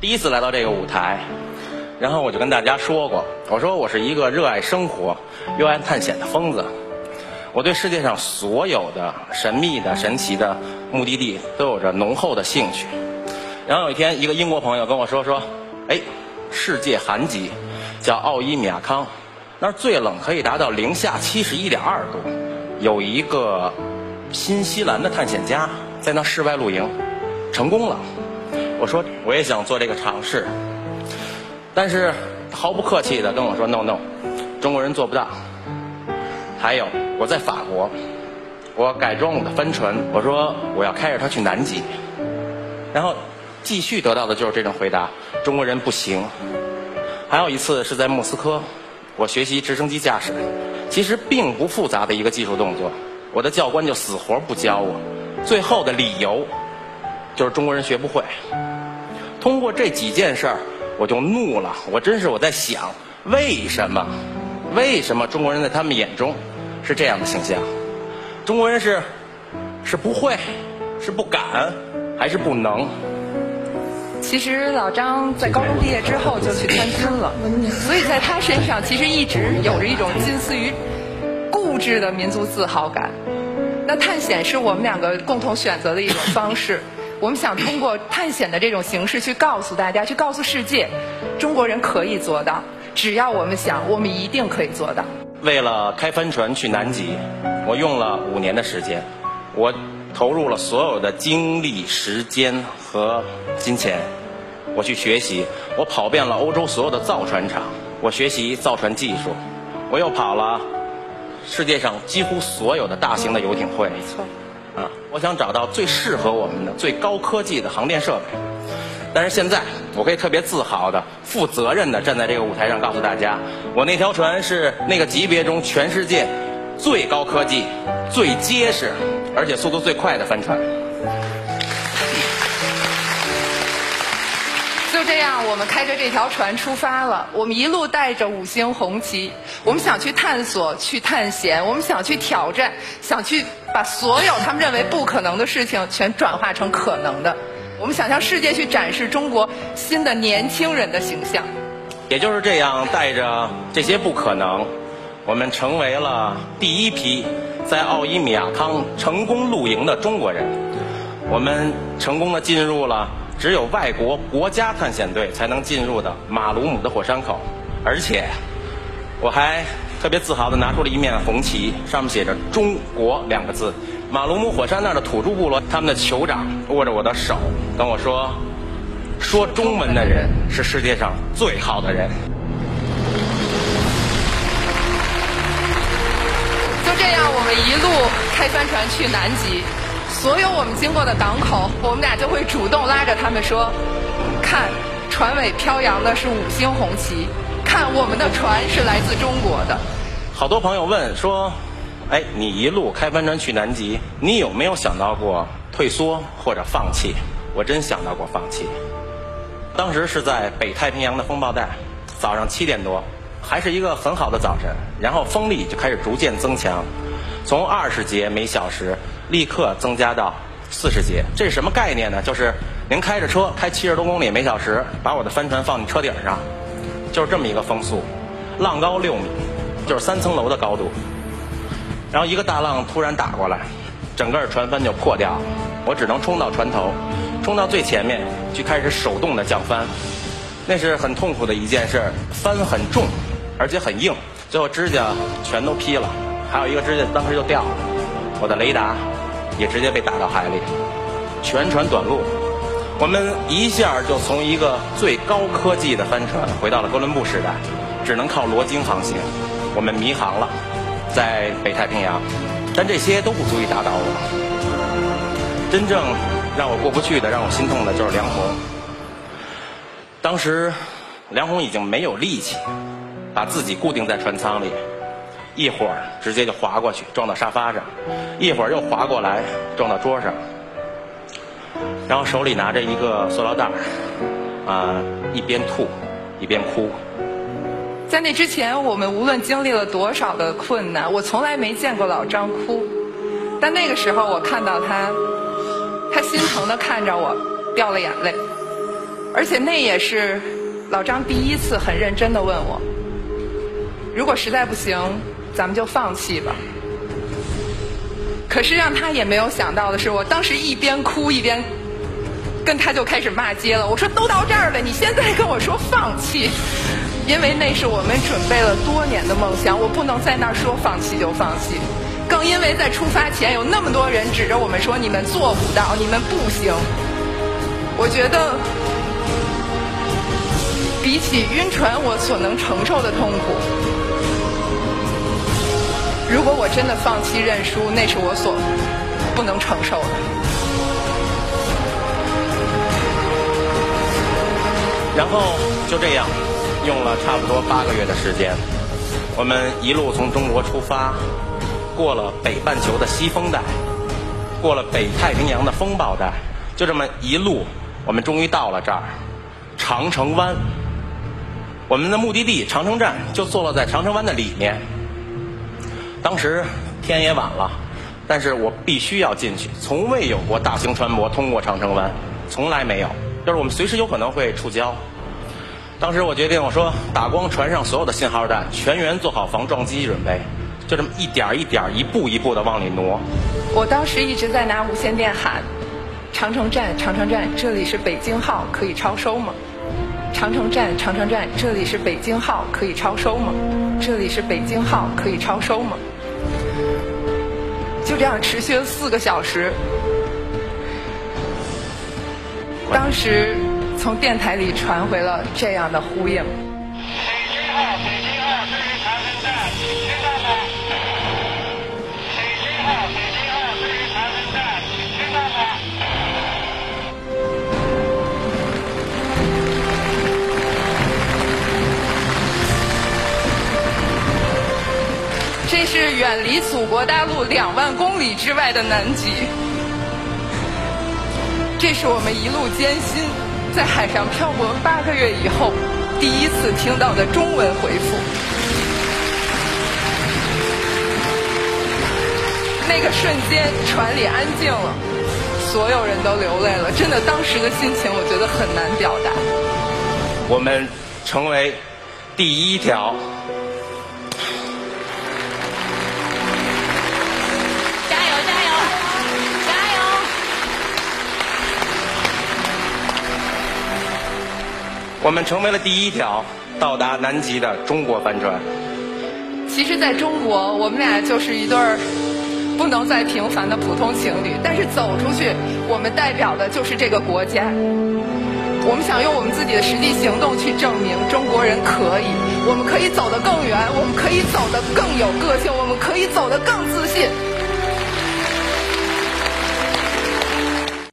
第一次来到这个舞台，然后我就跟大家说过，我说我是一个热爱生活又爱探险的疯子，我对世界上所有的神秘的、神奇的目的地都有着浓厚的兴趣。然后有一天，一个英国朋友跟我说说，哎，世界寒极，叫奥伊米亚康，那儿最冷可以达到零下七十一点二度，有一个新西兰的探险家在那室外露营，成功了。我说我也想做这个尝试，但是毫不客气的跟我说 no no，中国人做不到。还有我在法国，我改装我的帆船，我说我要开着它去南极，然后继续得到的就是这种回答：中国人不行。还有一次是在莫斯科，我学习直升机驾驶，其实并不复杂的一个技术动作，我的教官就死活不教我，最后的理由就是中国人学不会。通过这几件事儿，我就怒了。我真是我在想，为什么？为什么中国人在他们眼中是这样的形象？中国人是是不会，是不敢，还是不能？其实老张在高中毕业之后就去参军了，所以在他身上其实一直有着一种近似于固执的民族自豪感。那探险是我们两个共同选择的一种方式。我们想通过探险的这种形式去告诉大家，去告诉世界，中国人可以做到。只要我们想，我们一定可以做到。为了开帆船去南极，我用了五年的时间，我投入了所有的精力、时间和金钱，我去学习，我跑遍了欧洲所有的造船厂，我学习造船技术，我又跑了世界上几乎所有的大型的游艇会。没错。啊，我想找到最适合我们的、最高科技的航电设备。但是现在，我可以特别自豪的、负责任的站在这个舞台上，告诉大家，我那条船是那个级别中全世界最高科技、最结实，而且速度最快的帆船。这样，我们开着这条船出发了。我们一路带着五星红旗，我们想去探索、去探险，我们想去挑战，想去把所有他们认为不可能的事情全转化成可能的。我们想向世界去展示中国新的年轻人的形象。也就是这样，带着这些不可能，我们成为了第一批在奥伊米亚康成功露营的中国人。我们成功的进入了只有外国国家探险队才能进入的马鲁姆的火山口，而且我还特别自豪的拿出了一面红旗，上面写着“中国”两个字。马鲁姆火山那儿的土著部落，他们的酋长握着我的手，跟我说：“说中文的人是世界上最好的人。”就这样，我们一路开帆船去南极，所有我们经过的港口，我们俩就会主动拉着他们说：“看，船尾飘扬的是五星红旗，看我们的船是来自中国的。”好多朋友问说。哎，你一路开帆船去南极，你有没有想到过退缩或者放弃？我真想到过放弃。当时是在北太平洋的风暴带，早上七点多，还是一个很好的早晨，然后风力就开始逐渐增强，从二十节每小时立刻增加到四十节。这是什么概念呢？就是您开着车开七十多公里每小时，把我的帆船放你车顶上，就是这么一个风速，浪高六米，就是三层楼的高度。然后一个大浪突然打过来，整个船帆就破掉。我只能冲到船头，冲到最前面去开始手动的降帆。那是很痛苦的一件事，帆很重，而且很硬，最后指甲全都劈了，还有一个指甲当时就掉了。我的雷达也直接被打到海里，全船短路。我们一下就从一个最高科技的帆船回到了哥伦布时代，只能靠罗经航行。我们迷航了。在北太平洋，但这些都不足以打倒我。真正让我过不去的、让我心痛的，就是梁红。当时梁红已经没有力气把自己固定在船舱里，一会儿直接就滑过去撞到沙发上，一会儿又滑过来撞到桌上，然后手里拿着一个塑料袋啊，一边吐一边哭。在那之前，我们无论经历了多少的困难，我从来没见过老张哭。但那个时候，我看到他，他心疼的看着我，掉了眼泪。而且那也是老张第一次很认真的问我：如果实在不行，咱们就放弃吧。可是让他也没有想到的是，我当时一边哭一边跟他就开始骂街了。我说：“都到这儿了，你现在跟我说放弃？因为那是我们准备了多年的梦想，我不能在那儿说放弃就放弃。更因为在出发前有那么多人指着我们说你们做不到，你们不行。我觉得比起晕船，我所能承受的痛苦。”如果我真的放弃认输，那是我所不能承受的。然后就这样，用了差不多八个月的时间，我们一路从中国出发，过了北半球的西风带，过了北太平洋的风暴带，就这么一路，我们终于到了这儿——长城湾。我们的目的地长城站就坐落在长城湾的里面。当时天也晚了，但是我必须要进去。从未有过大型船舶通过长城湾，从来没有。就是我们随时有可能会触礁。当时我决定，我说打光船上所有的信号弹，全员做好防撞击准备，就这么一点一点、一步一步的往里挪。我当时一直在拿无线电喊：“长城站，长城站，这里是北京号，可以超收吗？”长城站，长城站，这里是北京号，可以超收吗？这里是北京号，可以超收吗？就这样持续了四个小时。当时从电台里传回了这样的呼应。远离祖国大陆两万公里之外的南极，这是我们一路艰辛在海上漂泊八个月以后第一次听到的中文回复。那个瞬间，船里安静了，所有人都流泪了。真的，当时的心情我觉得很难表达。我们成为第一条。我们成为了第一条到达南极的中国帆船。其实，在中国，我们俩就是一对儿不能再平凡的普通情侣。但是走出去，我们代表的就是这个国家。我们想用我们自己的实际行动去证明中国人可以，我们可以走得更远，我们可以走得更有个性，我们可以走得更自信。